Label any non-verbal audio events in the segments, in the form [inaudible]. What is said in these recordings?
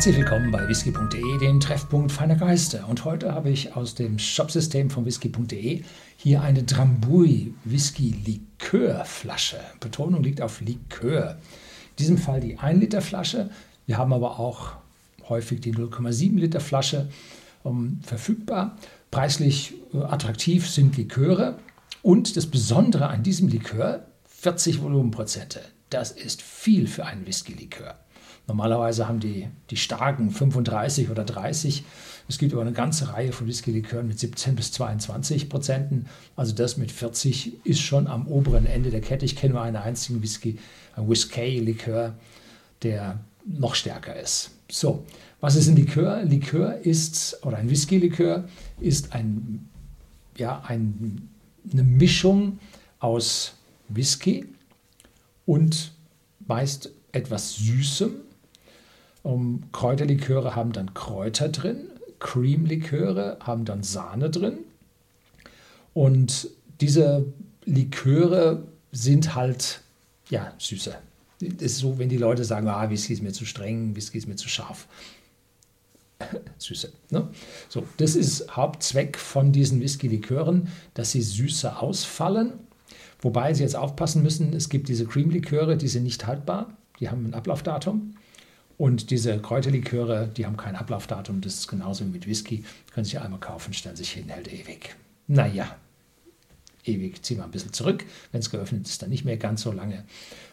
Herzlich willkommen bei whisky.de, dem Treffpunkt feiner Geister. Und heute habe ich aus dem Shopsystem von whisky.de hier eine Drambuie Whisky Likörflasche. Betonung liegt auf Likör. In diesem Fall die 1 Liter Flasche. Wir haben aber auch häufig die 0,7 Liter Flasche um, verfügbar. Preislich äh, attraktiv sind Liköre. Und das Besondere an diesem Likör, 40 Volumenprozente. Das ist viel für einen Whisky-Likör. Normalerweise haben die, die starken 35 oder 30. Es gibt aber eine ganze Reihe von Whisky-Likören mit 17 bis 22 Prozenten. Also das mit 40 ist schon am oberen Ende der Kette. Ich kenne nur einen einzigen Whisky, ein Whisky-Likör, der noch stärker ist. So, was ist ein Likör? Likör ist, oder ein Whisky-Likör ist ein, ja, ein, eine Mischung aus Whisky und meist etwas Süßem um, Kräuterliköre haben dann Kräuter drin, Creamliköre haben dann Sahne drin. Und diese Liköre sind halt, ja, süßer. Das ist so, wenn die Leute sagen, ah, Whisky ist mir zu streng, Whisky ist mir zu scharf. [laughs] Süße. Ne? So, das ist Hauptzweck von diesen Whisky-Likören, dass sie süßer ausfallen. Wobei Sie jetzt aufpassen müssen, es gibt diese Cream-Liköre, die sind nicht haltbar, die haben ein Ablaufdatum. Und diese Kräuterliköre, die haben kein Ablaufdatum. Das ist genauso wie mit Whisky. Können Sie einmal kaufen, stellen sich hin, hält ewig. Naja, ewig ziehen wir ein bisschen zurück. Wenn es geöffnet ist, dann nicht mehr ganz so lange.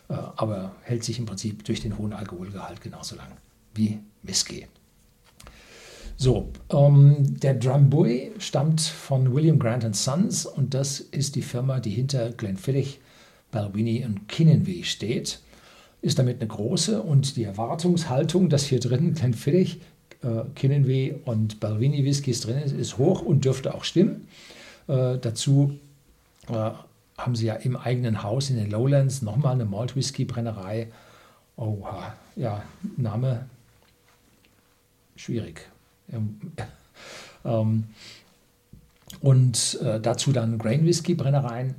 Äh, aber hält sich im Prinzip durch den hohen Alkoholgehalt genauso lang wie Whisky. So, ähm, der Drambuie stammt von William Grant Sons und das ist die Firma, die hinter Glenfiddich, Balvenie und Kinnenweh steht ist damit eine große und die Erwartungshaltung, dass hier drin Glenfiddich, äh, Kinnenweh und Balvini Whiskys drin ist, ist hoch und dürfte auch stimmen. Äh, dazu äh, haben sie ja im eigenen Haus in den Lowlands nochmal eine Malt Whisky Brennerei. Oha, ja, Name schwierig. Ähm, [laughs] ähm, und äh, dazu dann Grain Whisky Brennereien.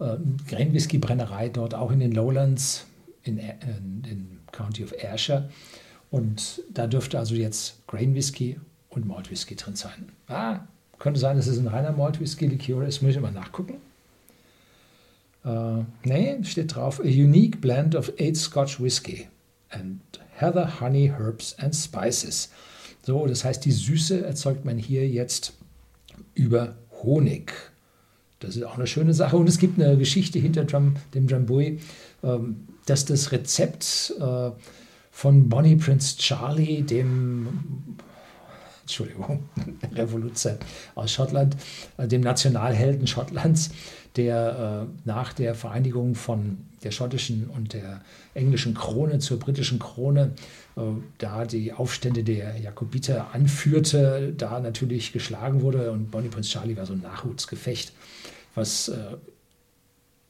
Äh, Grain Whisky Brennerei dort auch in den Lowlands in, in, in County of Ayrshire. Und da dürfte also jetzt Grain Whisky und Malt Whisky drin sein. Ah, könnte sein, dass es ein reiner Malt Whisky Liqueur ist. Muss ich mal nachgucken. Uh, nee, steht drauf: A unique blend of eight Scotch Whisky and Heather, Honey, Herbs and Spices. So, das heißt, die Süße erzeugt man hier jetzt über Honig. Das ist auch eine schöne Sache. Und es gibt eine Geschichte hinter Drum, dem Drambuie. Ähm, dass das Rezept äh, von Bonnie Prince Charlie, dem Entschuldigung, [laughs] Revoluzer aus Schottland, äh, dem Nationalhelden Schottlands, der äh, nach der Vereinigung von der schottischen und der englischen Krone zur britischen Krone äh, da die Aufstände der Jakobiter anführte, da natürlich geschlagen wurde und Bonnie Prince Charlie war so ein Nachhutsgefecht, was äh,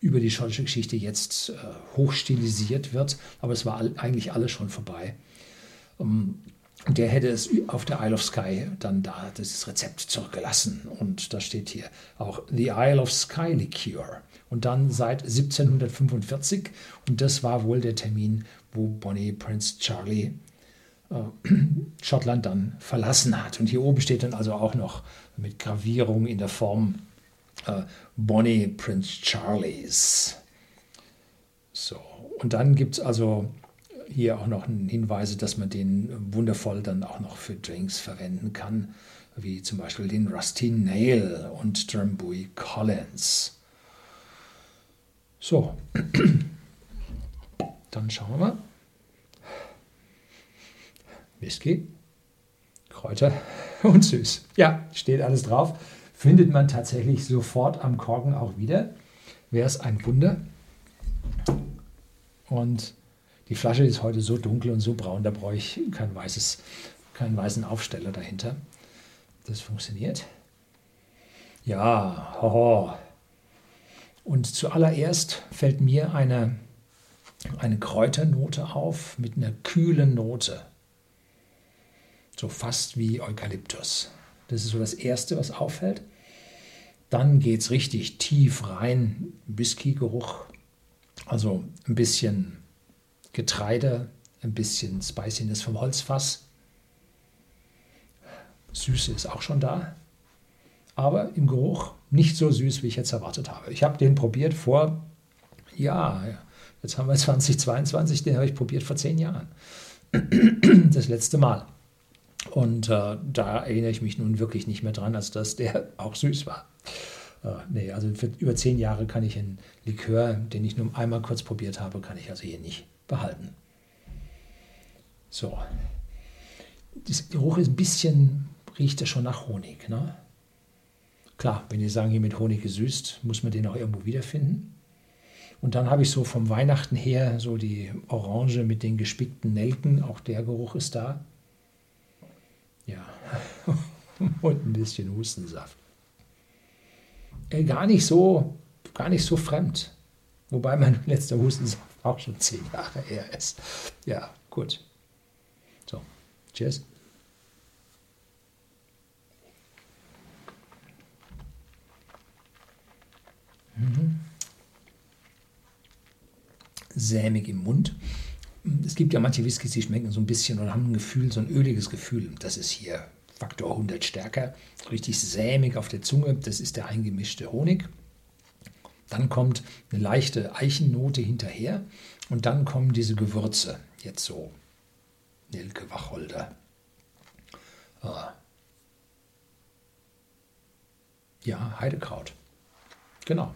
über die schottische Geschichte jetzt äh, hochstilisiert wird, aber es war all, eigentlich alles schon vorbei. Um, ähm, der hätte es auf der Isle of Skye dann da dieses Rezept zurückgelassen. Und da steht hier auch The Isle of Skye Liqueur. Und dann seit 1745. Und das war wohl der Termin, wo Bonnie Prince Charlie äh, Schottland dann verlassen hat. Und hier oben steht dann also auch noch mit Gravierung in der Form äh, Bonnie Prince Charlies. So, und dann gibt es also hier auch noch Hinweise, dass man den wundervoll dann auch noch für Drinks verwenden kann, wie zum Beispiel den Rusty Nail und Drambuie Collins. So, [clears throat] dann schauen wir mal. Whisky, Kräuter [laughs] und süß. Ja, steht alles drauf findet man tatsächlich sofort am Korken auch wieder. Wäre es ein Wunder. Und die Flasche ist heute so dunkel und so braun, da brauche ich kein weißes, keinen weißen Aufsteller dahinter. Das funktioniert. Ja, hoho. Und zuallererst fällt mir eine, eine Kräuternote auf mit einer kühlen Note. So fast wie Eukalyptus. Das ist so das Erste, was auffällt. Dann geht es richtig tief rein, Whisky-Geruch, also ein bisschen Getreide, ein bisschen Spiciness vom Holzfass. Süße ist auch schon da, aber im Geruch nicht so süß, wie ich jetzt erwartet habe. Ich habe den probiert vor, ja, jetzt haben wir [laughs] 2022, den habe ich probiert vor zehn Jahren. [clears throat] Das letzte Mal. Und äh, da erinnere ich mich nun wirklich nicht mehr dran, als dass der [laughs] auch süß war. Äh, nee, also für über zehn Jahre kann ich einen Likör, den ich nur einmal kurz probiert habe, kann ich also hier nicht behalten. So. Das Geruch ist ein bisschen, riecht ja schon nach Honig. Ne? Klar, wenn die sagen, hier mit Honig gesüßt, muss man den auch irgendwo wiederfinden. Und dann habe ich so vom Weihnachten her so die Orange mit den gespickten Nelken, auch der Geruch ist da. Ja, [laughs] und ein bisschen Hustensaft. Äh, gar nicht so, gar nicht so fremd. Wobei mein [laughs] letzter Hustensaft auch schon zehn Jahre her ist. Ja, gut. So, cheers. Mhm. Sämig im Mund. Es gibt ja manche Whiskys, die schmecken so ein bisschen oder haben ein Gefühl, so ein öliges Gefühl. Das ist hier Faktor 100 stärker. Richtig sämig auf der Zunge. Das ist der eingemischte Honig. Dann kommt eine leichte Eichennote hinterher und dann kommen diese Gewürze. Jetzt so Nelke, Wacholder. Ah. Ja, Heidekraut. Genau.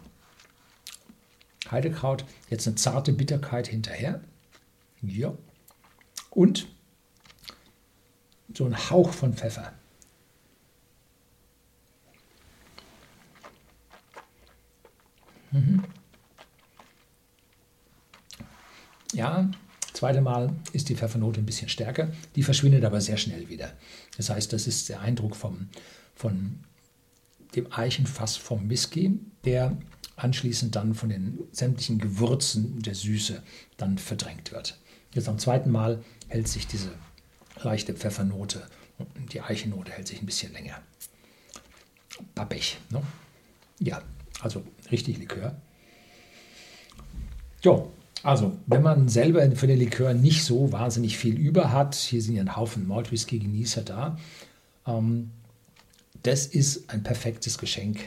Heidekraut, jetzt eine zarte Bitterkeit hinterher. Ja. Und so ein Hauch von Pfeffer. Mhm. Ja, zweite Mal ist die Pfeffernote ein bisschen stärker, die verschwindet aber sehr schnell wieder. Das heißt, das ist der Eindruck vom, von dem Eichenfass vom Whisky, der anschließend dann von den sämtlichen Gewürzen der Süße dann verdrängt wird. Jetzt am zweiten Mal hält sich diese leichte Pfeffernote und die Eichennote hält sich ein bisschen länger. Pappig. Ne? Ja, also richtig Likör. Jo, also wenn man selber für den Likör nicht so wahnsinnig viel über hat, hier sind ja ein Haufen Malt Whisky Genießer da, ähm, das ist ein perfektes Geschenk.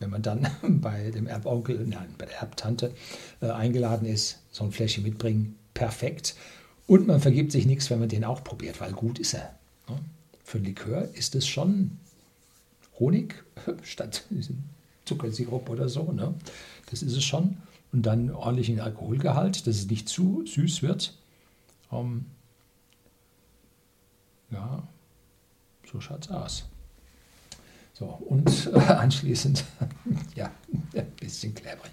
Wenn man dann [laughs] bei dem Erbonkel, nein, bei der Erbtante äh, eingeladen ist, so ein Fläschchen mitbringen, perfekt. Und man vergibt sich nichts, wenn man den auch probiert, weil gut ist er. Ne? Für einen Likör ist es schon Honig [laughs] statt Zuckersirup oder so. Ne? Das ist es schon. Und dann ordentlichen Alkoholgehalt, dass es nicht zu süß wird. Ähm, ja, so schaut es aus. So, und [laughs] anschließend, [laughs] ja, ein bisschen klebrig.